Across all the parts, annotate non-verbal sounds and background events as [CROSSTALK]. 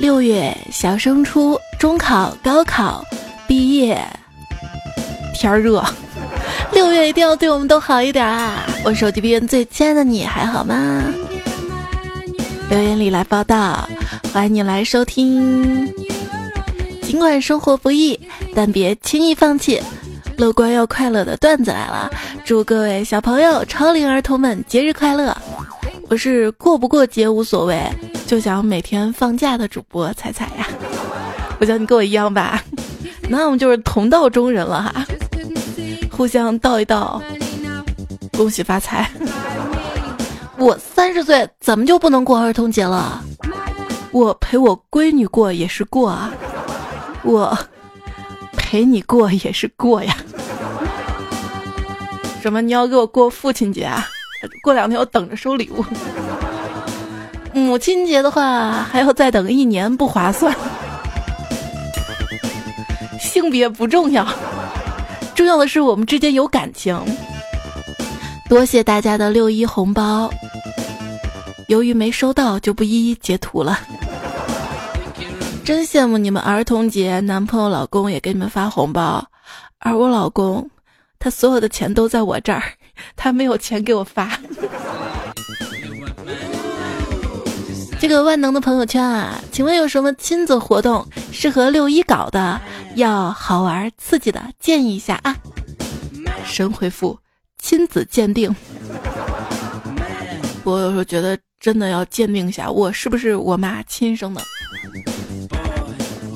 六月小升初，中考、高考，毕业，天热。六月一定要对我们都好一点啊！我手机边最亲爱的你还好吗？留言里来报道，欢迎你来收听。尽管生活不易，但别轻易放弃。乐观又快乐的段子来了，祝各位小朋友、超龄儿童们节日快乐！我是过不过节无所谓，就想每天放假的主播彩彩呀。[LAUGHS] 我想你跟我一样吧，[LAUGHS] 那我们就是同道中人了哈。互相道一道，恭喜发财。[LAUGHS] 我三十岁怎么就不能过儿童节了？我陪我闺女过也是过啊，我陪你过也是过呀。什么？你要给我过父亲节啊？过两天我等着收礼物。母亲节的话还要再等一年，不划算。[LAUGHS] 性别不重要。重要的是我们之间有感情。多谢大家的六一红包，由于没收到就不一一截图了。真羡慕你们儿童节，男朋友、老公也给你们发红包，而我老公，他所有的钱都在我这儿，他没有钱给我发。这个万能的朋友圈啊，请问有什么亲子活动适合六一搞的？要好玩刺激的，建议一下啊！神回复：亲子鉴定。我有时候觉得真的要鉴定一下，我是不是我妈亲生的？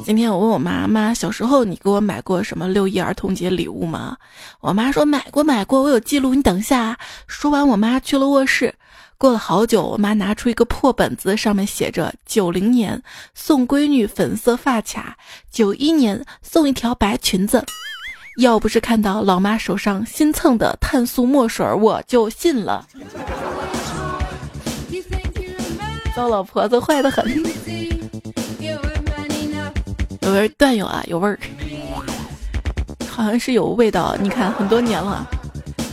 今天我问我妈妈，小时候你给我买过什么六一儿童节礼物吗？我妈说买过买过，我有记录，你等一下。说完，我妈去了卧室。过了好久，我妈拿出一个破本子，上面写着：九零年送闺女粉色发卡，九一年送一条白裙子。要不是看到老妈手上新蹭的碳素墨水，我就信了。糟老婆子坏的很。有位段友啊，有味儿，好像是有味道。你看，很多年了，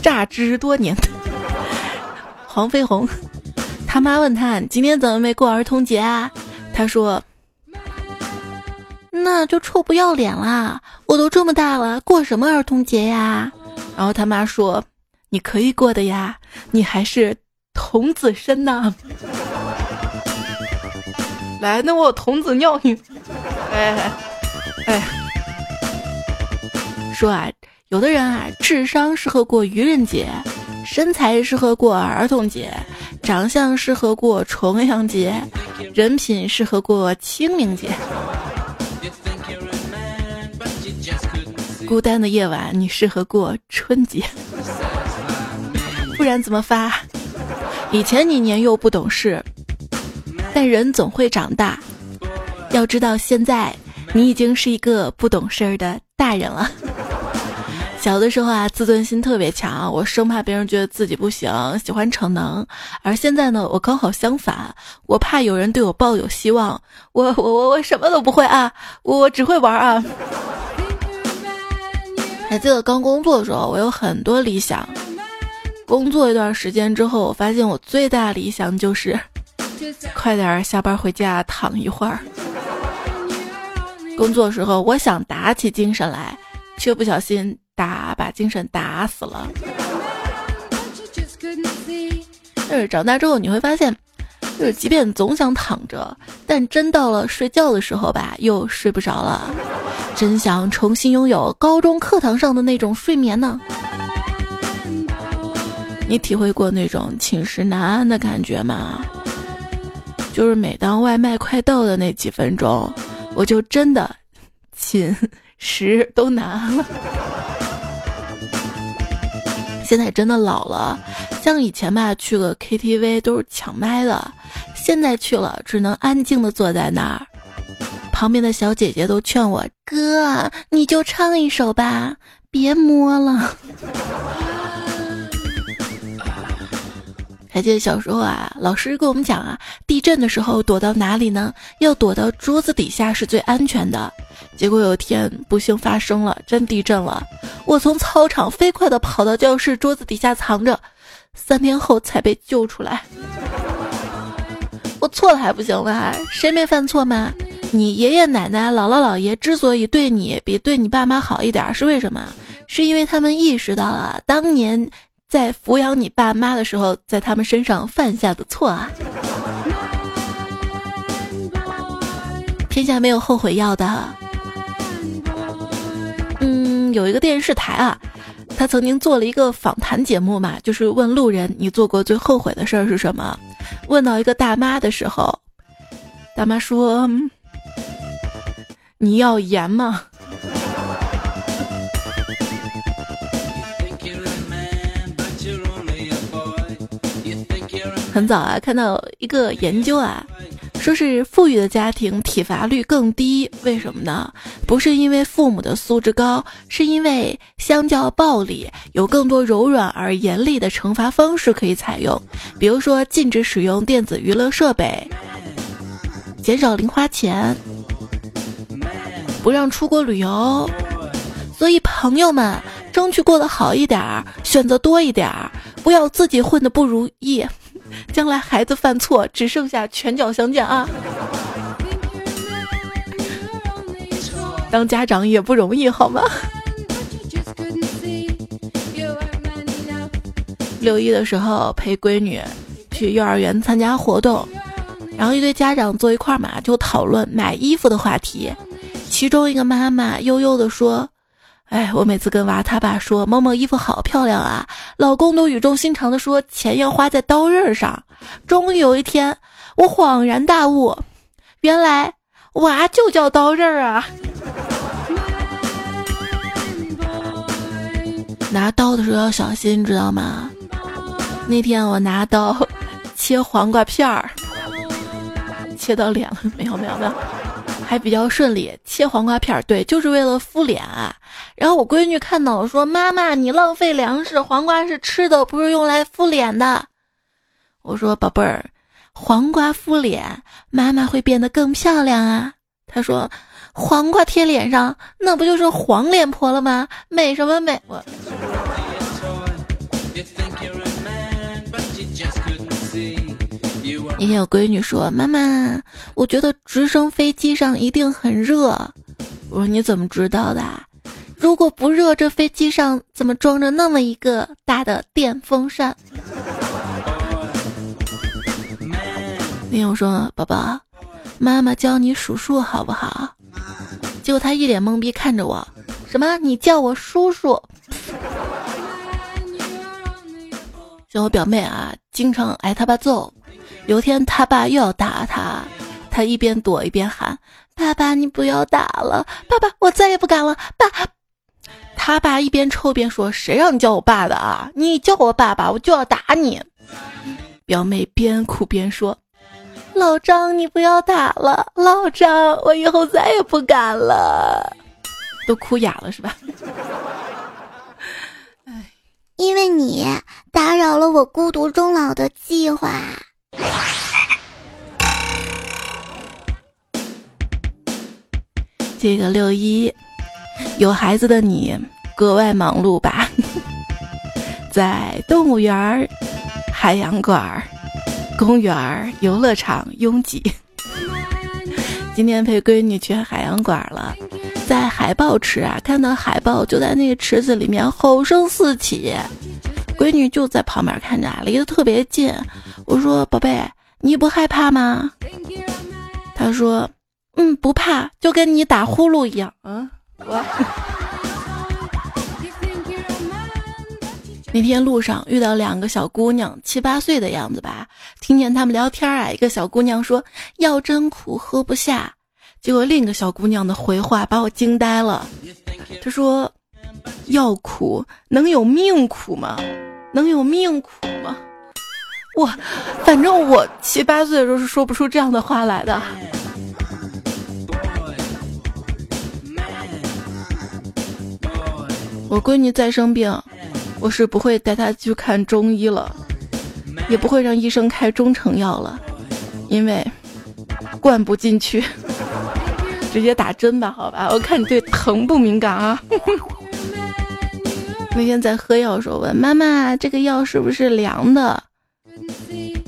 榨汁多年。黄飞鸿，他妈问他：“今天怎么没过儿童节啊？”他说：“那就臭不要脸啦！我都这么大了，过什么儿童节呀？”然后他妈说：“你可以过的呀，你还是童子身呢。”来，那我童子尿你。哎哎，说啊，有的人啊，智商适合过愚人节。身材适合过儿童节，长相适合过重阳节，人品适合过清明节。孤单的夜晚，你适合过春节，不然怎么发？以前你年幼不懂事，但人总会长大。要知道，现在你已经是一个不懂事儿的大人了。小的时候啊，自尊心特别强，我生怕别人觉得自己不行，喜欢逞能。而现在呢，我刚好相反，我怕有人对我抱有希望。我我我我什么都不会啊，我我只会玩啊。还记得刚工作的时候，我有很多理想。工作一段时间之后，我发现我最大理想就是快点下班回家躺一会儿。工作时候，我想打起精神来，却不小心。打把精神打死了。[LAUGHS] 就是长大之后你会发现，就是即便总想躺着，但真到了睡觉的时候吧，又睡不着了。真想重新拥有高中课堂上的那种睡眠呢。你体会过那种寝食难安的感觉吗？就是每当外卖快到的那几分钟，我就真的 [LAUGHS] 寝食都难了。现在真的老了，像以前吧，去个 KTV 都是抢麦的，现在去了只能安静的坐在那儿。旁边的小姐姐都劝我：“哥，你就唱一首吧，别摸了。” [LAUGHS] 还记得小时候啊，老师跟我们讲啊，地震的时候躲到哪里呢？要躲到桌子底下是最安全的。结果有一天不幸发生了，真地震了。我从操场飞快地跑到教室桌子底下藏着，三天后才被救出来。我错了还不行吗？谁没犯错吗？你爷爷奶奶、姥姥姥爷之所以对你比对你爸妈好一点，是为什么？是因为他们意识到了当年在抚养你爸妈的时候，在他们身上犯下的错啊。天下没有后悔药的。有一个电视台啊，他曾经做了一个访谈节目嘛，就是问路人你做过最后悔的事儿是什么？问到一个大妈的时候，大妈说。你要盐吗？很早啊，看到一个研究啊，说是富裕的家庭体罚率更低，为什么呢？不是因为父母的素质高，是因为相较暴力，有更多柔软而严厉的惩罚方式可以采用，比如说禁止使用电子娱乐设备，减少零花钱。不让出国旅游，所以朋友们争取过得好一点儿，选择多一点儿，不要自己混的不如意，将来孩子犯错只剩下拳脚相见啊！当家长也不容易，好吗？六一的时候陪闺女去幼儿园参加活动，然后一堆家长坐一块儿嘛，就讨论买衣服的话题。其中一个妈妈悠悠地说：“哎，我每次跟娃他爸说某某衣服好漂亮啊，老公都语重心长地说钱要花在刀刃上。终于有一天，我恍然大悟，原来娃就叫刀刃啊！拿刀的时候要小心，知道吗？那天我拿刀切黄瓜片儿，切到脸了，没有，没有，没有。”还比较顺利，切黄瓜片儿，对，就是为了敷脸啊。然后我闺女看到了，说：“妈妈，你浪费粮食，黄瓜是吃的，不是用来敷脸的。”我说：“宝贝儿，黄瓜敷脸，妈妈会变得更漂亮啊。”她说：“黄瓜贴脸上，那不就是黄脸婆了吗？美什么美？”我。那天有闺女说：“妈妈，我觉得直升飞机上一定很热。”我说：“你怎么知道的？如果不热，这飞机上怎么装着那么一个大的电风扇？”那天我说：“宝宝，妈妈教你数数好不好？”结果他一脸懵逼看着我：“什么？你叫我叔叔？”像我表妹啊，经常挨他爸揍。有天他爸又要打他，他一边躲一边喊：“爸爸，你不要打了！爸爸，我再也不敢了！”爸，他爸一边抽边说：“谁让你叫我爸的啊？你叫我爸爸，我就要打你！”表妹边哭边说：“老张，你不要打了！老张，我以后再也不敢了。”都哭哑了是吧？[LAUGHS] 因为你打扰了我孤独终老的计划。这个六一，有孩子的你格外忙碌吧？[LAUGHS] 在动物园、海洋馆、公园、游乐场拥挤。今天陪闺女去海洋馆了，在海豹池啊，看到海豹就在那个池子里面吼声四起，闺女就在旁边看着，离得特别近。我说：“宝贝，你不害怕吗？”她说。嗯，不怕，就跟你打呼噜一样。嗯，我那天路上遇到两个小姑娘，七八岁的样子吧，听见他们聊天啊。一个小姑娘说：“药真苦，喝不下。”结果另一个小姑娘的回话把我惊呆了。她说：“药苦能有命苦吗？能有命苦吗？”我，反正我七八岁的时候是说不出这样的话来的。我闺女再生病，我是不会带她去看中医了，也不会让医生开中成药了，因为灌不进去，直接打针吧，好吧？我看你对疼不敏感啊。那天在喝药的时候问妈妈：“这个药是不是凉的？”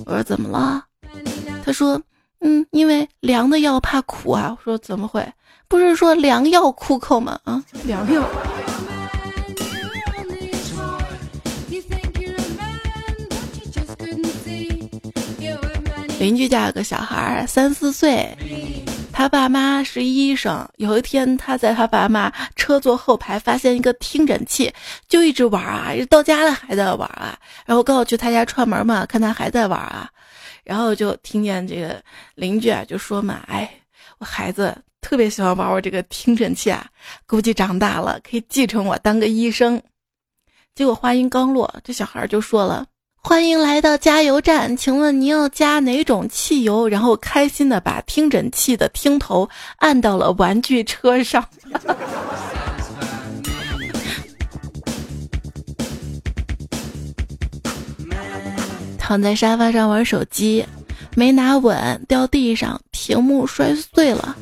我说：“怎么了？”他说：“嗯，因为凉的药怕苦啊。我说怎么会？不是说良药苦口吗？啊，良药。邻居家有个小孩，三四岁，他爸妈是医生。有一天，他在他爸妈车座后排发现一个听诊器，就一直玩啊，到家了还在玩啊。然后刚好去他家串门嘛，看他还在玩啊，然后就听见这个邻居啊就说嘛：“哎，我孩子特别喜欢玩我这个听诊器啊，估计长大了可以继承我当个医生。”结果话音刚落，这小孩就说了。欢迎来到加油站，请问您要加哪种汽油？然后开心的把听诊器的听头按到了玩具车上。[LAUGHS] 躺在沙发上玩手机，没拿稳，掉地上，屏幕摔碎了。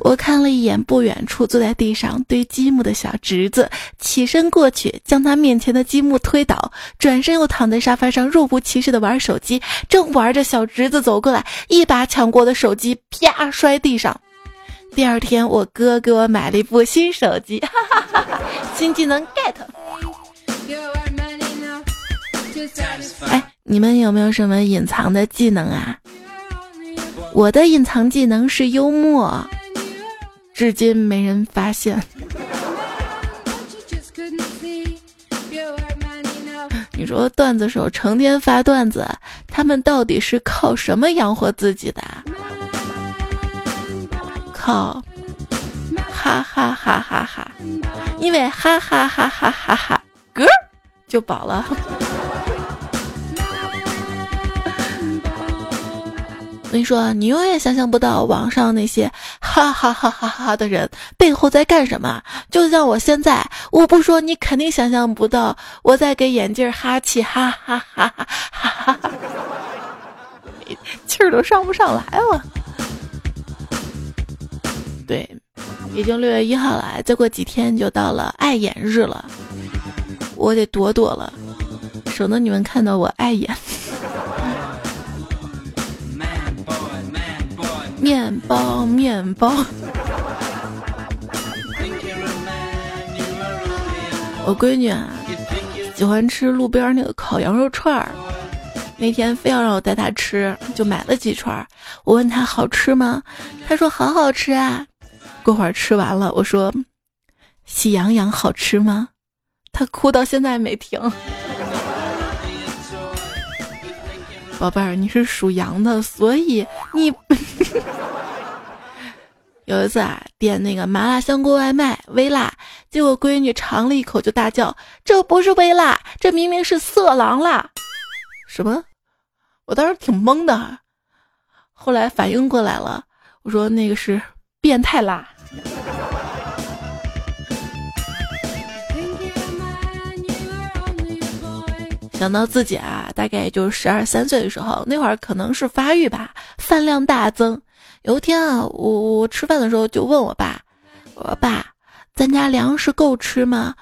我看了一眼不远处坐在地上堆积木的小侄子，起身过去将他面前的积木推倒，转身又躺在沙发上若无其事的玩手机。正玩着，小侄子走过来，一把抢过的手机，啪摔地上。第二天，我哥给我买了一部新手机，哈哈哈哈新技能 get。哎，你们有没有什么隐藏的技能啊？我的隐藏技能是幽默。至今没人发现。你说段子手成天发段子，他们到底是靠什么养活自己的？靠，哈哈哈哈哈！因为哈哈哈哈哈哈，嗝就饱了。跟你说，你永远想象不到网上那些哈哈哈哈哈的人背后在干什么。就像我现在，我不说，你肯定想象不到我在给眼镜哈气，哈哈哈哈哈哈，[LAUGHS] 气儿都上不上来了。对，已经六月一号了，再过几天就到了爱眼日了，我得躲躲了，省得你们看到我碍眼。面包，面包。我闺女啊，喜欢吃路边那个烤羊肉串儿，那天非要让我带她吃，就买了几串。我问她好吃吗？她说好好吃啊。过会儿吃完了，我说喜羊羊好吃吗？她哭到现在没停。宝贝儿，你是属羊的，所以你 [LAUGHS] 有一次啊，点那个麻辣香锅外卖，微辣，结果闺女尝了一口就大叫：“这不是微辣，这明明是色狼辣！”什么？我当时挺懵的，后来反应过来了，我说那个是变态辣。想到自己啊，大概也就十二三岁的时候，那会儿可能是发育吧，饭量大增。有一天啊，我我吃饭的时候就问我爸：“我爸，咱家粮食够吃吗？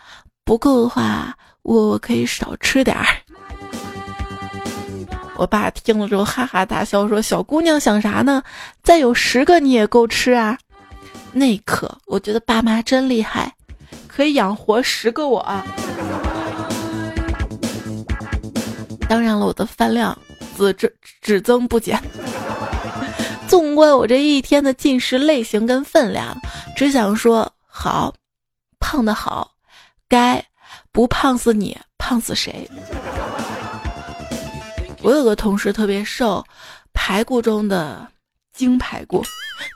不够的话，我可以少吃点儿。”我爸听了之后哈哈大笑，说：“小姑娘想啥呢？再有十个你也够吃啊！”那一刻，我觉得爸妈真厉害，可以养活十个我。当然了，我的饭量只只只增不减。纵观我这一天的进食类型跟分量，只想说好，胖的好，该不胖死你，胖死谁？我有个同事特别瘦，排骨中的精排骨。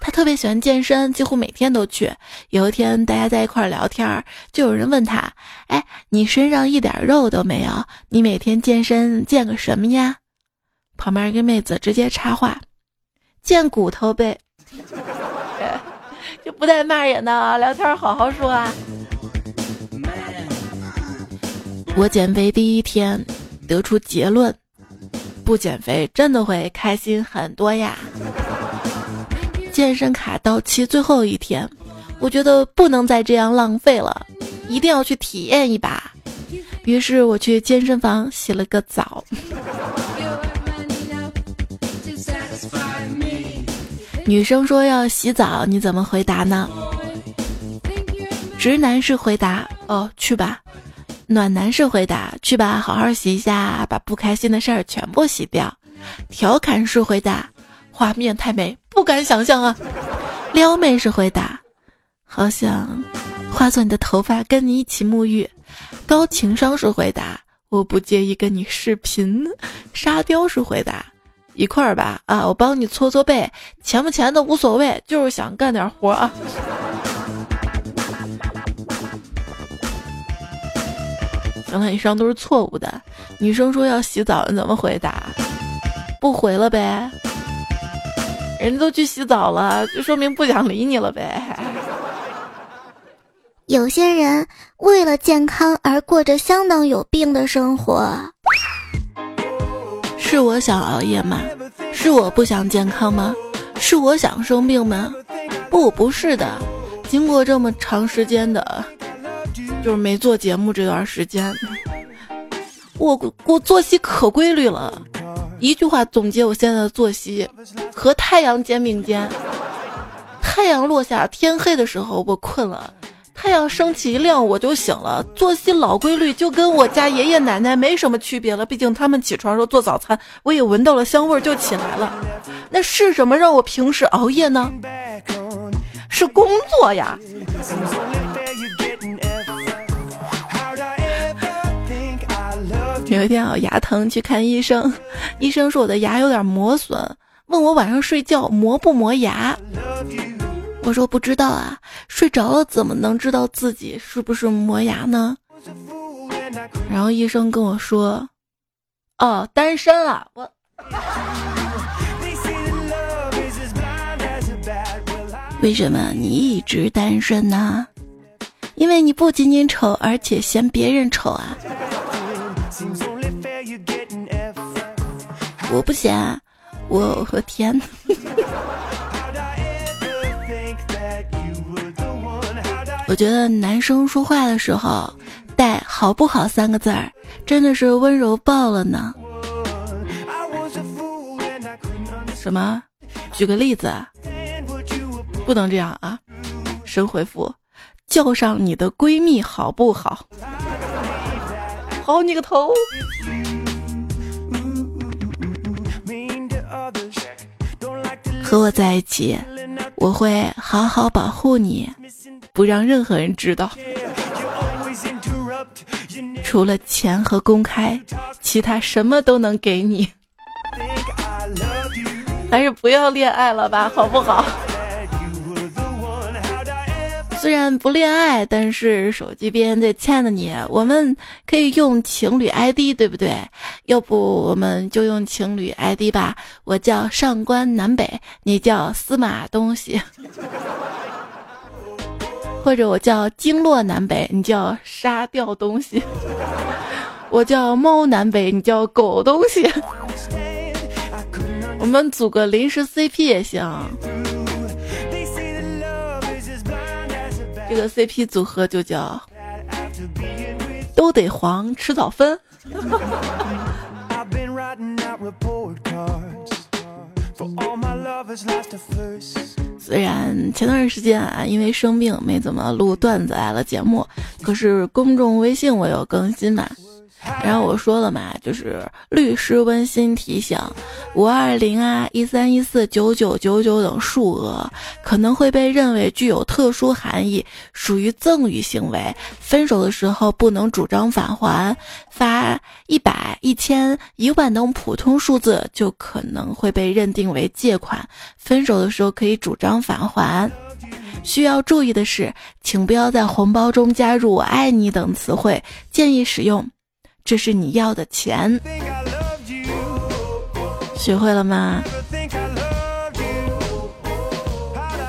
他特别喜欢健身，几乎每天都去。有一天，大家在一块儿聊天，就有人问他：“哎，你身上一点肉都没有，你每天健身健个什么呀？”旁边一个妹子直接插话：“健骨头呗。[LAUGHS] ”就不带骂人的啊，聊天好好说啊。我减肥第一天得出结论：不减肥真的会开心很多呀。健身卡到期最后一天，我觉得不能再这样浪费了，一定要去体验一把。于是我去健身房洗了个澡。女生说要洗澡，你怎么回答呢？直男式回答：哦，去吧。暖男式回答：去吧，好好洗一下，把不开心的事儿全部洗掉。调侃式回答：画面太美，不敢想象啊。撩妹式回答：好想化作你的头发，跟你一起沐浴。高情商式回答：我不介意跟你视频。沙雕式回答。一块儿吧，啊，我帮你搓搓背，钱不钱的无所谓，就是想干点活啊。刚才以上都是错误的。女生说要洗澡，你怎么回答？不回了呗。人家都去洗澡了，就说明不想理你了呗。有些人为了健康而过着相当有病的生活。是我想熬夜吗？是我不想健康吗？是我想生病吗？不，不是的。经过这么长时间的，就是没做节目这段时间，我我作息可规律了。一句话总结我现在的作息：和太阳肩并肩。太阳落下，天黑的时候我困了。太阳升起一亮我就醒了，作息老规律，就跟我家爷爷奶奶没什么区别了。毕竟他们起床时候做早餐，我也闻到了香味就起来了。那是什么让我平时熬夜呢？是工作呀。有一天啊，牙疼去看医生，[LAUGHS] 医生说我的牙有点磨损，问我晚上睡觉磨不磨牙。我说不知道啊，睡着了怎么能知道自己是不是磨牙呢？然后医生跟我说：“哦，单身啊。”我 [LAUGHS] 为什么你一直单身呢？因为你不仅仅丑，而且嫌别人丑啊！我不嫌，我和天。我觉得男生说话的时候带“好不好”三个字儿，真的是温柔爆了呢。什么？举个例子，不能这样啊！神回复：叫上你的闺蜜好不好？好你个头！和我在一起，我会好好保护你。不让任何人知道，除了钱和公开，其他什么都能给你。还是不要恋爱了吧，好不好？虽然不恋爱，但是手机边最亲爱的你，我们可以用情侣 ID，对不对？要不我们就用情侣 ID 吧。我叫上官南北，你叫司马东西。[LAUGHS] 或者我叫经络南北，你叫沙掉东西；[LAUGHS] 我叫猫南北，你叫狗东西。[LAUGHS] 我们组个临时 CP 也行。这个 CP 组合就叫都得黄迟早分。虽然前段时间啊，因为生病没怎么录段子来了节目，可是公众微信我有更新嘛。然后我说了嘛，就是律师温馨提醒：五二零啊、一三一四、九九九九等数额可能会被认为具有特殊含义，属于赠与行为。分手的时候不能主张返还。发一百、一千、一万等普通数字就可能会被认定为借款。分手的时候可以主张返还。需要注意的是，请不要在红包中加入“我爱你”等词汇，建议使用。这是你要的钱，学会了吗？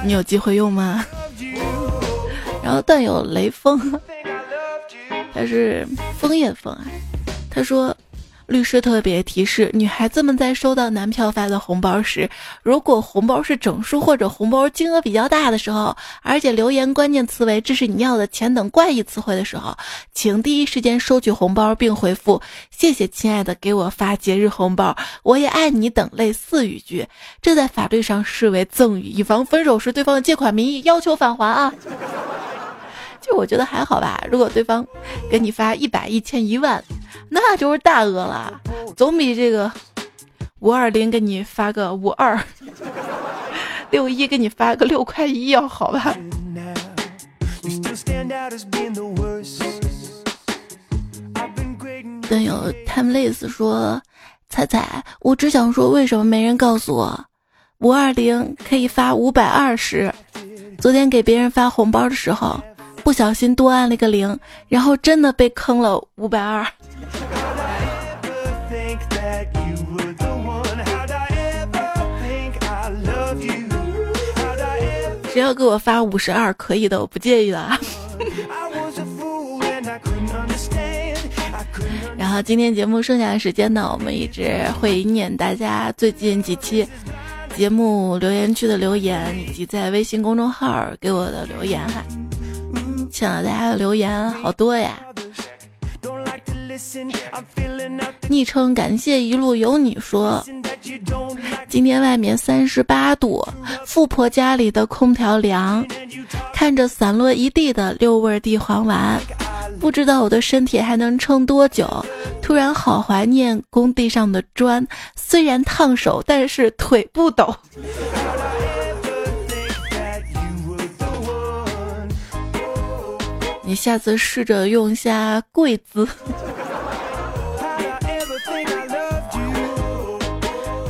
你有机会用吗？[LAUGHS] 然后但有雷锋，他是枫叶枫啊。他说：“律师特别提示：女孩子们在收到男票发的红包时，如果红包是整数或者红包金额比较大的时候，而且留言关键词为“这是你要的钱”等怪异词汇的时候，请第一时间收取红包并回复“谢谢亲爱的，给我发节日红包，我也爱你”等类似语句。这在法律上视为赠与，以防分手时对方的借款名义要求返还啊。就我觉得还好吧，如果对方给你发一百、一千、一万，那就是大额了，总比这个五二零给你发个五二，六一给你发个六块一要好吧。段友 timeless 说：“彩彩，我只想说，为什么没人告诉我，五二零可以发五百二十？昨天给别人发红包的时候。”不小心多按了个零，然后真的被坑了五百二。谁要给我发五十二，可以的，我不介意的。[LAUGHS] 然后今天节目剩下的时间呢，我们一直会念大家最近几期节目留言区的留言，以及在微信公众号给我的留言哈。请了大家的留言好多呀！昵称感谢一路有你说，今天外面三十八度，富婆家里的空调凉，看着散落一地的六味地黄丸，不知道我的身体还能撑多久。突然好怀念工地上的砖，虽然烫手，但是腿不抖。你下次试着用一下跪姿。[LAUGHS]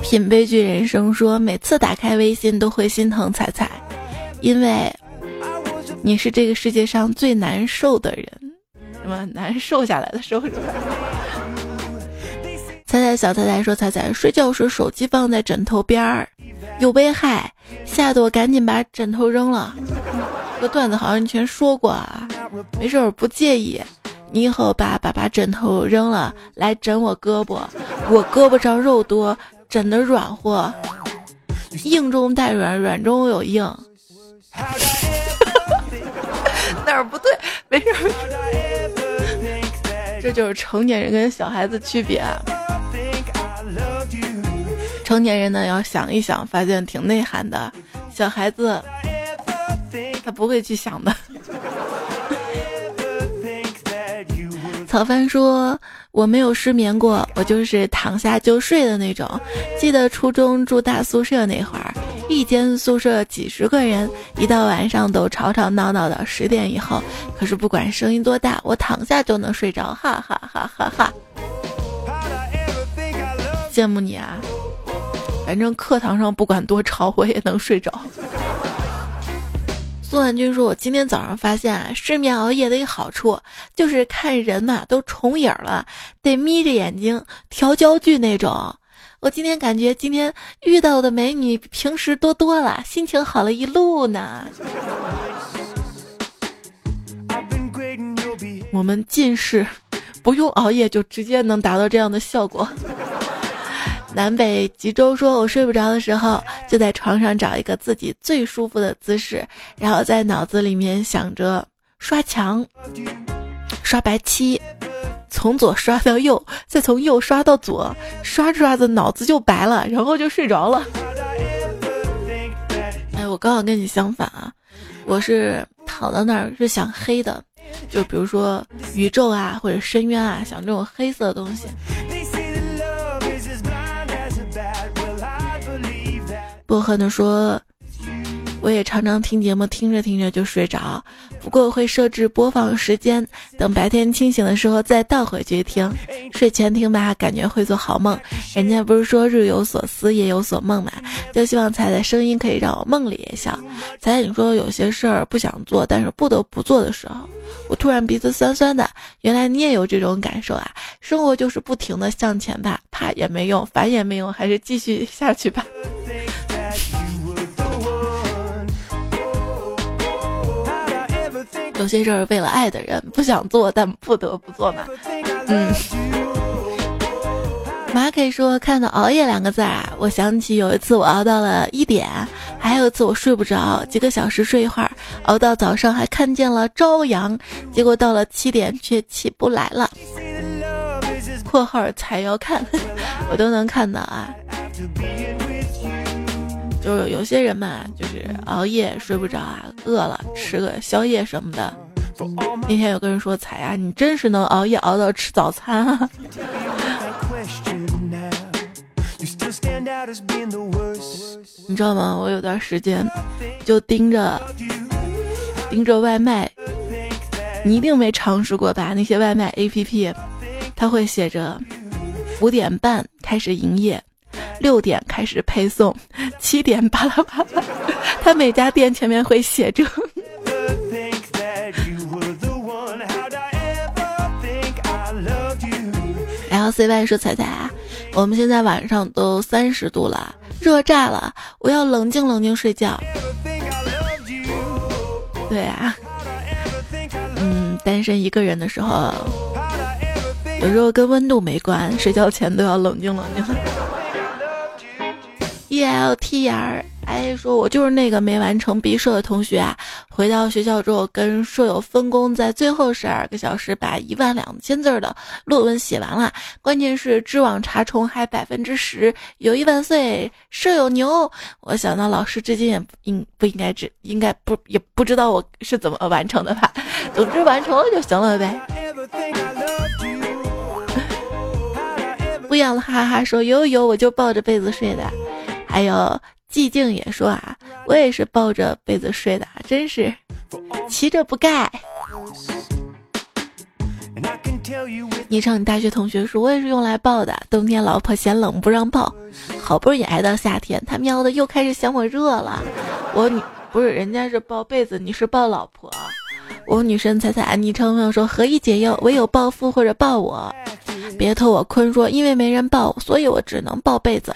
品悲剧人生说，每次打开微信都会心疼彩彩，因为你是这个世界上最难受的人。什么难受下来的时候？[LAUGHS] 彩彩小彩彩说，彩彩睡觉时手机放在枕头边儿有危害，吓得我赶紧把枕头扔了。这个段子好像以前说过啊。没事，我不介意。你以后把把把枕头扔了，来枕我胳膊。我胳膊上肉多，枕的软和，硬中带软，软中有硬。[LAUGHS] 哪儿不对？没事儿。这就是成年人跟小孩子区别。成年人呢，要想一想，发现挺内涵的。小孩子，他不会去想的。[LAUGHS] 曹帆说：“我没有失眠过，我就是躺下就睡的那种。记得初中住大宿舍那会儿，一间宿舍几十个人，一到晚上都吵吵闹闹的，十点以后，可是不管声音多大，我躺下就能睡着，哈哈哈哈哈！羡慕你啊，反正课堂上不管多吵，我也能睡着。”宋婉君说：“我今天早上发现啊，失眠熬夜的一个好处就是看人呐都重影了，得眯着眼睛调焦距那种。我今天感觉今天遇到的美女比平时多多了，心情好了一路呢。我们近视不用熬夜就直接能达到这样的效果。”南北极洲说：“我睡不着的时候，就在床上找一个自己最舒服的姿势，然后在脑子里面想着刷墙、刷白漆，从左刷到右，再从右刷到左，刷着刷着脑子就白了，然后就睡着了。”哎，我刚好跟你相反啊，我是躺在那儿是想黑的，就比如说宇宙啊或者深渊啊，想这种黑色的东西。薄荷的说：“我也常常听节目，听着听着就睡着。不过会设置播放时间，等白天清醒的时候再倒回去听。睡前听吧，感觉会做好梦。人家不是说日有所思，夜有所梦嘛？就希望彩彩声音可以让我梦里也笑。彩彩，你说有些事儿不想做，但是不得不做的时候，我突然鼻子酸酸的。原来你也有这种感受啊！生活就是不停的向前吧，怕也没用，烦也没用，还是继续下去吧。”有些事儿为了爱的人不想做，但不得不做嘛。嗯，马可说看到“熬夜”两个字啊，我想起有一次我熬到了一点，还有一次我睡不着，几个小时睡一会儿，熬到早上还看见了朝阳，结果到了七点却起不来了。（括号才要看，[LAUGHS] 我都能看到啊。）就是有些人嘛，就是熬夜睡不着啊，饿了吃个宵夜什么的。那天有个人说：“彩呀，你真是能熬夜熬到吃早餐啊！” [LAUGHS] 你知道吗？我有段时间就盯着盯着外卖，你一定没尝试过吧？那些外卖 APP，它会写着五点半开始营业。六点开始配送，七点巴拉巴拉，[LAUGHS] 他每家店前面会写着。L C Y 说：“彩彩啊，我们现在晚上都三十度了，热炸了，我要冷静冷静睡觉。”对啊，嗯，单身一个人的时候，有时候跟温度没关，睡觉前都要冷静冷静。E L T R I 说：“我就是那个没完成毕设的同学啊！回到学校之后，跟舍友分工，在最后十二个小时把一万两千字的论文写完了。关键是知网查重还百分之十，友谊万岁，舍友牛！我想到老师至今也应不应该知，应该不也不知道我是怎么完成的吧？总之完成了就行了呗。不要了，哈哈！说有有，我就抱着被子睡的。”还有寂静也说啊，我也是抱着被子睡的，真是骑着不盖。昵称你大学同学说，我也是用来抱的。冬天老婆嫌冷不让抱，好不容易挨到夏天，他喵的又开始嫌我热了。我女不是人家是抱被子，你是抱老婆。我女神彩彩，昵称朋友说何以解忧，唯有暴富或者抱我。别偷我坤说，因为没人抱，所以我只能抱被子。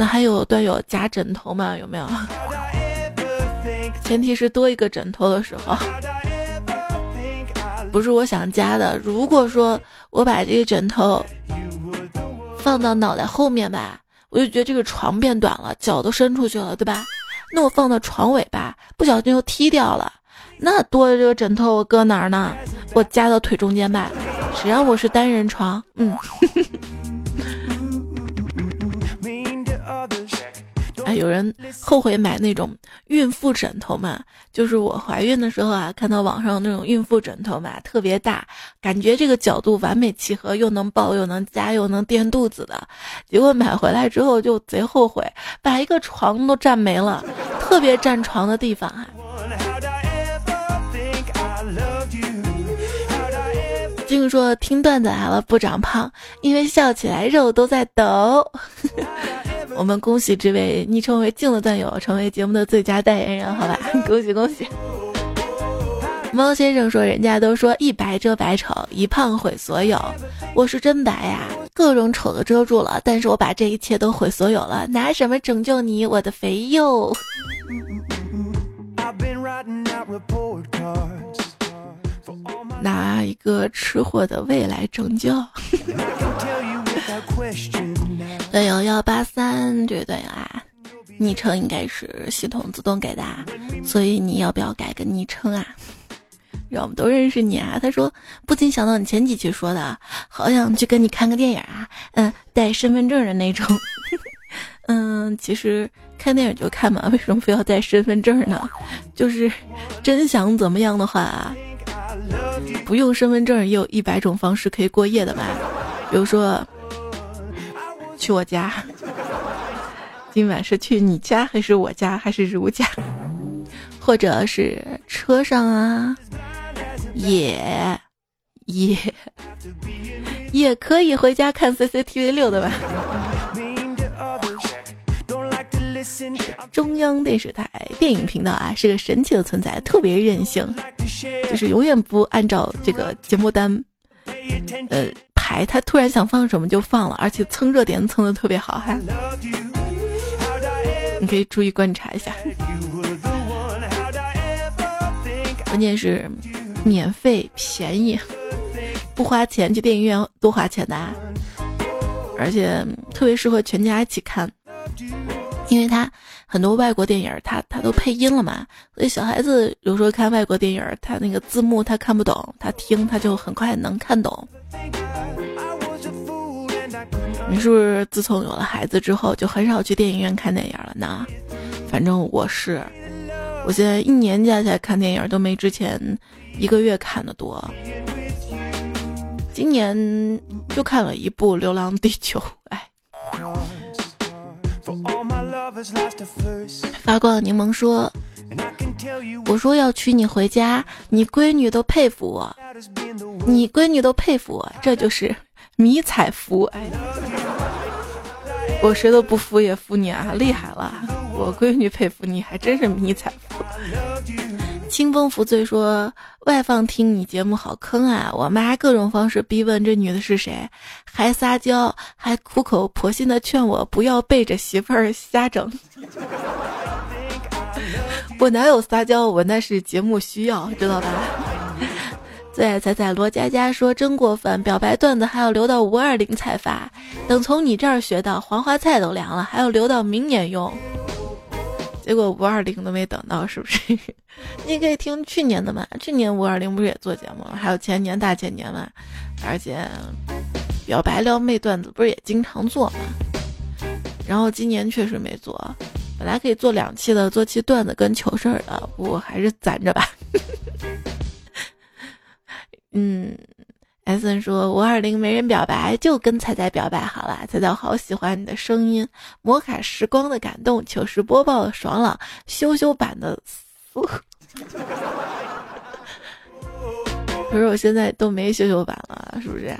那还有段友夹枕头吗？有没有？前提是多一个枕头的时候，不是我想夹的。如果说我把这个枕头放到脑袋后面吧，我就觉得这个床变短了，脚都伸出去了，对吧？那我放到床尾吧，不小心又踢掉了。那多的这个枕头我搁哪儿呢？我夹到腿中间吧。谁让我是单人床？嗯。有人后悔买那种孕妇枕头嘛？就是我怀孕的时候啊，看到网上那种孕妇枕头嘛，特别大，感觉这个角度完美契合，又能抱又能夹又能垫肚子的。结果买回来之后就贼后悔，把一个床都占没了，特别占床的地方啊。听说听段子来了不长胖，因为笑起来肉都在抖。[LAUGHS] 我们恭喜这位昵称为静的段友成为节目的最佳代言人，好吧？[LAUGHS] 恭喜恭喜！猫先生说：“人家都说一白遮百丑，一胖毁所有。我是真白呀，各种丑都遮住了，但是我把这一切都毁所有了，拿什么拯救你，我的肥肉？” [LAUGHS] 拿一个吃货的胃来拯救。队友幺八三，这位队友啊，昵称应该是系统自动给的，所以你要不要改个昵称啊？让我们都认识你啊！他说，不禁想到你前几期说的，好想去跟你看个电影啊，嗯，带身份证的那种。[LAUGHS] 嗯，其实看电影就看嘛，为什么非要带身份证呢？就是真想怎么样的话，不用身份证也有一百种方式可以过夜的嘛，比如说。去我家，今晚是去你家还是我家还是如家，或者是车上啊，也也也可以回家看 CCTV 六的吧。中央电视台电影频道啊，是个神奇的存在，特别任性，就是永远不按照这个节目单，呃。哎他突然想放什么就放了，而且蹭热点蹭的特别好哈。你可以注意观察一下。关键是免费便宜，不花钱去电影院多花钱的啊。而且特别适合全家一起看，因为他很多外国电影他他都配音了嘛，所以小孩子有时候看外国电影，他那个字幕他看不懂，他听他就很快能看懂。你是不是自从有了孩子之后就很少去电影院看电影了呢？反正我是，我现在一年加起来看电影都没之前一个月看的多。今年就看了一部《流浪地球》，哎。发光柠檬说：“我说要娶你回家，你闺女都佩服我，你闺女都佩服我，这就是迷彩服。”哎。我谁都不服也服你啊，厉害了！我闺女佩服你，还真是迷彩服。清风拂醉说外放听你节目好坑啊！我妈各种方式逼问这女的是谁，还撒娇，还苦口婆心的劝我不要背着媳妇儿瞎整。[LAUGHS] 我哪有撒娇？我那是节目需要，知道吧？最爱彩彩罗佳佳说：“真过分，表白段子还要留到五二零才发，等从你这儿学到黄花菜都凉了，还要留到明年用。结果五二零都没等到，是不是？[LAUGHS] 你可以听去年的嘛，去年五二零不是也做节目了？还有前年大前年嘛，而且表白撩妹段子不是也经常做嘛？然后今年确实没做，本来可以做两期的，做期段子跟糗事儿的，不还是攒着吧。[LAUGHS] ”嗯，S N 说五二零没人表白，就跟彩彩表白好了。彩彩好喜欢你的声音，摩卡时光的感动，糗事播报的爽朗，羞羞版的嘶。可是我现在都没羞羞版了，是不是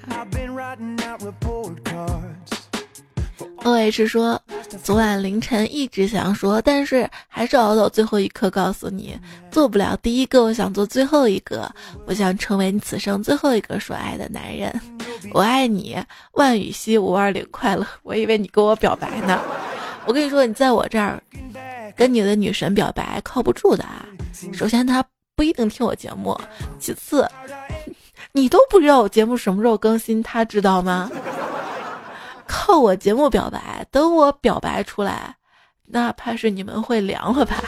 ？O H 说，昨晚凌晨一直想说，但是还是熬到最后一刻告诉你，做不了第一个，我想做最后一个，我想成为你此生最后一个说爱的男人，我爱你，万雨熙五二零快乐。我以为你跟我表白呢，我跟你说，你在我这儿跟你的女神表白靠不住的啊。首先她不一定听我节目，其次 [LAUGHS] 你都不知道我节目什么时候更新，她知道吗？靠我节目表白，等我表白出来，那怕是你们会凉了吧？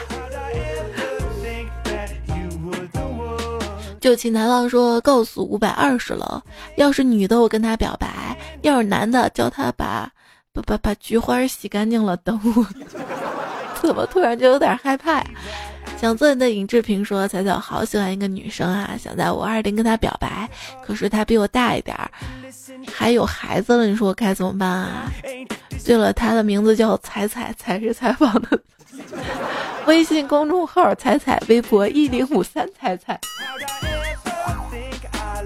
就秦台浪说，告诉五百二十楼，要是女的我跟他表白，要是男的叫他把把把把菊花洗干净了等我。[LAUGHS] 怎么突然就有点害怕呀？想做你的尹志平说：“彩彩好喜欢一个女生啊，想在五二零跟她表白，可是她比我大一点儿，还有孩子了，你说我该怎么办啊？”对了，她的名字叫彩彩，才是采访的。微信公众号彩彩，微博一零五三彩彩。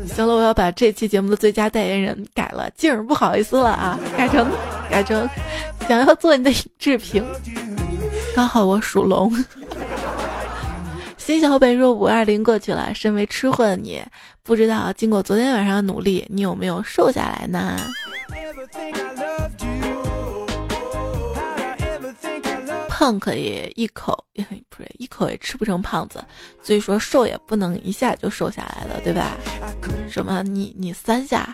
行了，我要把这期节目的最佳代言人改了，静儿不好意思了啊，改成改成想要做你的尹志平，刚好我属龙。金小北说：“五二零过去了，身为吃货的你，不知道经过昨天晚上的努力，你有没有瘦下来呢？胖可以一口，[LAUGHS] 不是一口也吃不成胖子，所以说瘦也不能一下就瘦下来了，对吧？什么？你你三下？”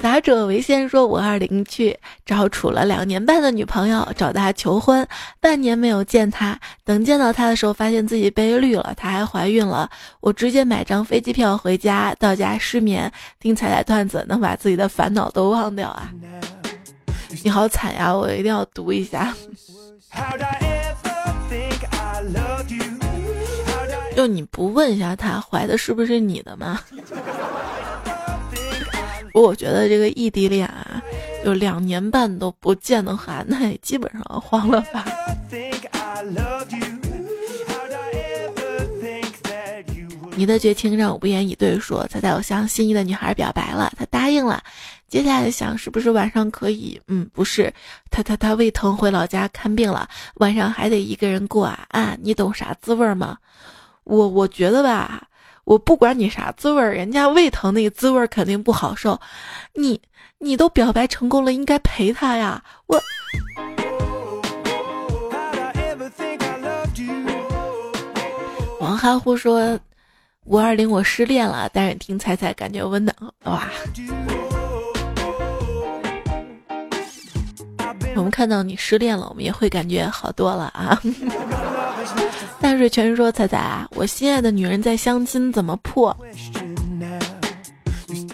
打者为先说：“五二零去找处了两年半的女朋友，找他求婚，半年没有见他。等见到他的时候，发现自己被绿了，他还怀孕了。我直接买张飞机票回家，到家失眠，听彩彩段子，能把自己的烦恼都忘掉啊！你好惨呀，我一定要读一下。就你不问一下他怀的是不是你的吗？”我觉得这个异地恋啊，就两年半都不见的话，那也基本上黄了吧。你的绝情让我不言以对。说他在我向心仪的女孩表白了，他答应了。接下来想是不是晚上可以？嗯，不是，他他他胃疼回老家看病了，晚上还得一个人过啊啊！你懂啥滋味吗？我我觉得吧。我不管你啥滋味儿，人家胃疼那个滋味儿肯定不好受。你你都表白成功了，应该陪他呀。我王哈呼说，五二零我失恋了，但是听彩彩感觉温暖哇。我们看到你失恋了，我们也会感觉好多了啊。淡水全说彩彩啊，我心爱的女人在相亲怎么破？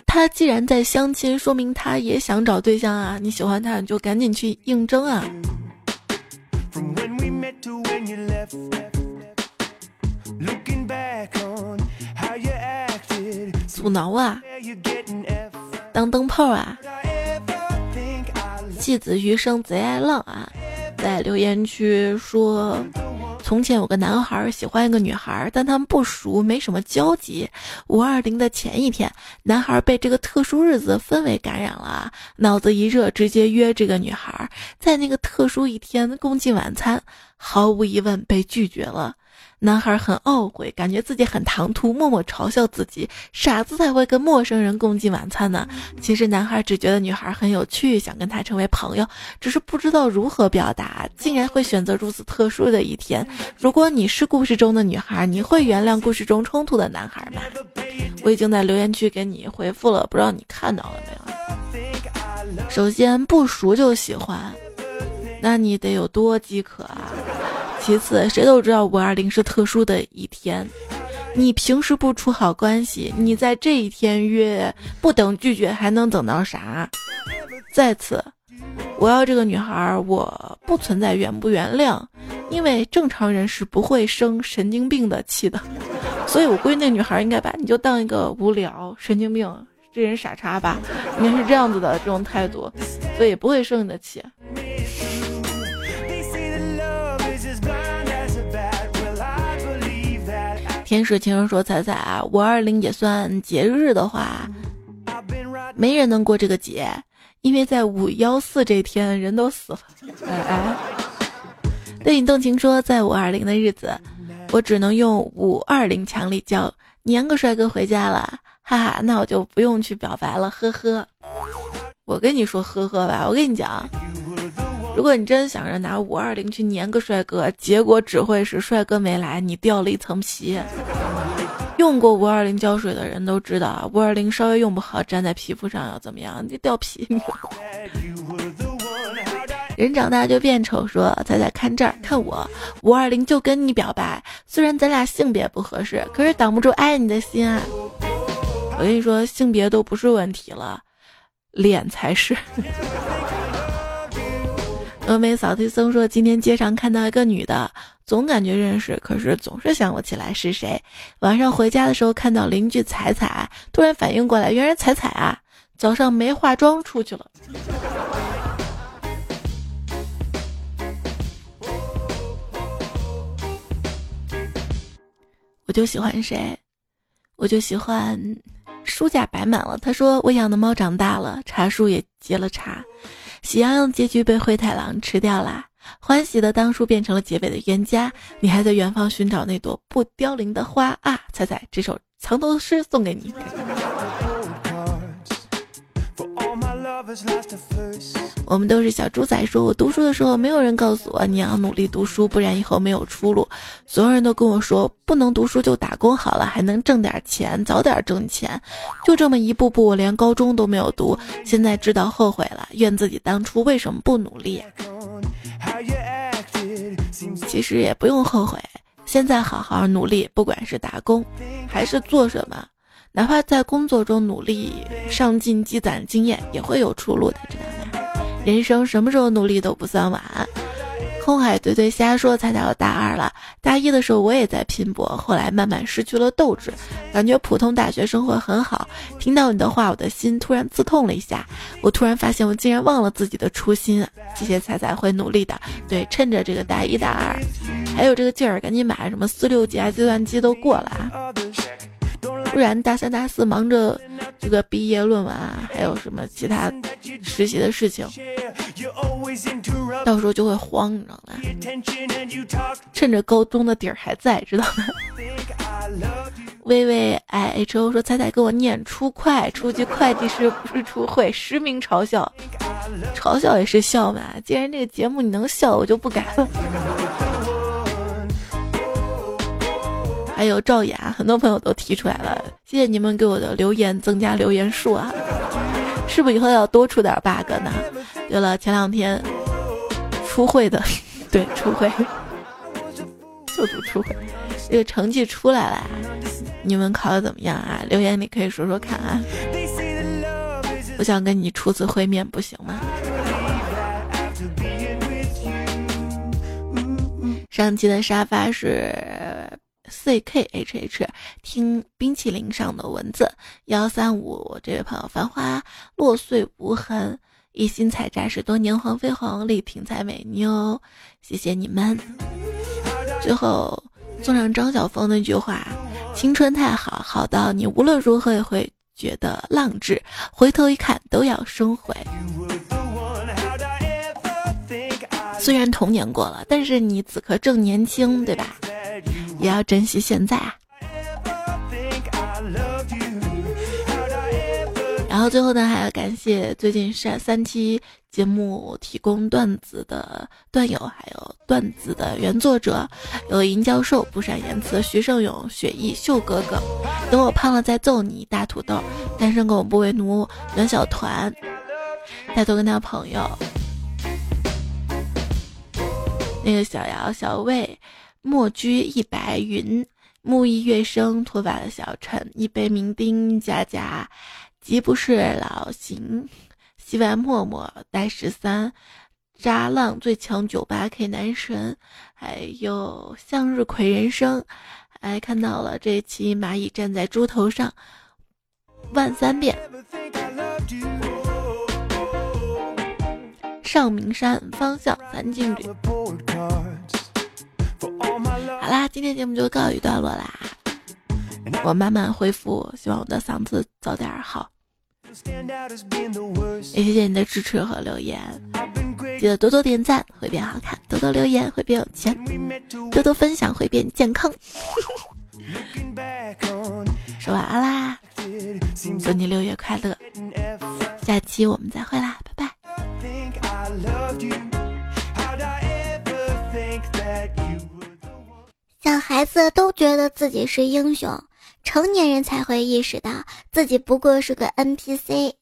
他既然在相亲，说明他也想找对象啊。你喜欢他，你就赶紧去应征啊。阻挠啊，当灯泡啊。戏子余生贼爱浪啊，在留言区说，从前有个男孩喜欢一个女孩，但他们不熟，没什么交集。五二零的前一天，男孩被这个特殊日子氛围感染了，脑子一热，直接约这个女孩在那个特殊一天共进晚餐，毫无疑问被拒绝了。男孩很懊悔，感觉自己很唐突，默默嘲笑自己，傻子才会跟陌生人共进晚餐呢。其实男孩只觉得女孩很有趣，想跟她成为朋友，只是不知道如何表达，竟然会选择如此特殊的一天。如果你是故事中的女孩，你会原谅故事中冲突的男孩吗？我已经在留言区给你回复了，不知道你看到了没有？首先不熟就喜欢，那你得有多饥渴啊！其次，谁都知道五二零是特殊的一天，你平时不处好关系，你在这一天约，不等拒绝还能等到啥？再次，我要这个女孩，我不存在原不原谅，因为正常人是不会生神经病的气的，所以我估计那女孩应该把你就当一个无聊神经病，这人傻叉吧，应该是这样子的这种态度，所以不会生你的气。天使情人说：“彩彩啊，五二零也算节日的话，没人能过这个节，因为在五幺四这天人都死了。”哎哎，对你动情说：“在五二零的日子，我只能用五二零强力叫粘个帅哥回家了，哈哈，那我就不用去表白了，呵呵。我跟你说呵呵吧，我跟你讲。”如果你真想着拿五二零去粘个帅哥，结果只会是帅哥没来，你掉了一层皮。用过五二零胶水的人都知道啊，五二零稍微用不好，粘在皮肤上要怎么样？你掉皮。人长大就变丑，说彩彩看这儿，看我五二零就跟你表白，虽然咱俩性别不合适，可是挡不住爱你的心啊。我跟你说，性别都不是问题了，脸才是。峨眉扫地僧说：“今天街上看到一个女的，总感觉认识，可是总是想不起来是谁。晚上回家的时候看到邻居彩彩，突然反应过来，原来彩彩啊，早上没化妆出去了。我就喜欢谁，我就喜欢书架摆满了。他说我养的猫长大了，茶树也结了茶。”喜羊羊结局被灰太狼吃掉啦，欢喜的当初变成了结尾的冤家。你还在远方寻找那朵不凋零的花啊！猜猜这首藏头诗送给你。我们都是小猪仔，说我读书的时候，没有人告诉我你要努力读书，不然以后没有出路。所有人都跟我说，不能读书就打工好了，还能挣点钱，早点挣钱。就这么一步步，我连高中都没有读，现在知道后悔了，怨自己当初为什么不努力。其实也不用后悔，现在好好努力，不管是打工还是做什么。哪怕在工作中努力上进、积攒经验，也会有出路的，知道吗？人生什么时候努力都不算晚。空海对对瞎说：“才到大二了，大一的时候我也在拼搏，后来慢慢失去了斗志，感觉普通大学生活很好。听到你的话，我的心突然刺痛了一下。我突然发现，我竟然忘了自己的初心。谢谢彩彩会努力的，对，趁着这个大一大二还有这个劲儿，赶紧把什么四六级啊、计算机都过了啊。”不然大三大四忙着这个毕业论文啊，还有什么其他实习的事情，到时候就会慌，你知道吗？趁着高中的底儿还在，知道吗？微微 i h o 说：“彩彩给我念初会，初级会计师不是初会，实名嘲笑，嘲笑也是笑嘛。既然这个节目你能笑，我就不敢了。”还有赵雅，很多朋友都提出来了，谢谢你们给我的留言增加留言数啊！是不是以后要多出点 bug 呢？对了，前两天初会的，对初会，就读初会，这个成绩出来了，你们考的怎么样啊？留言里可以说说看啊！我想跟你初次会面，不行吗？上期的沙发是 C K H H，听冰淇淋上的文字幺三五，这位朋友繁花落碎无痕，一心采摘是多年黄飞鸿，力挺采美妞，谢谢你们。最后送上张晓峰那句话：青春太好，好到你无论如何也会觉得浪掷，回头一看都要收回。虽然童年过了，但是你此刻正年轻，对吧？也要珍惜现在啊。然后最后呢，还要感谢最近三三期节目提供段子的段友，还有段子的原作者，有银教授、不善言辞、徐胜勇、雪艺、秀哥哥。等我胖了再揍你，大土豆。单身狗不为奴，暖小团，带头跟他朋友。那个小姚、小魏、墨居、一白云、木易月生、脱发的小陈、一杯酩酊、佳佳、吉不是老邢、西外默默、呆十三、渣浪最强九八 K 男神，还有向日葵人生，还看到了这期蚂蚁站在猪头上，万三遍。上明山方向三进旅。好啦，今天节目就告一段落啦，我慢慢恢复，希望我的嗓子早点好。也谢谢你的支持和留言，记得多多点赞会变好看，多多留言会变有钱，多多分享会变健康。说晚安啦，祝你六月快乐，下期我们再会啦，拜拜。小孩子都觉得自己是英雄，成年人才会意识到自己不过是个 NPC。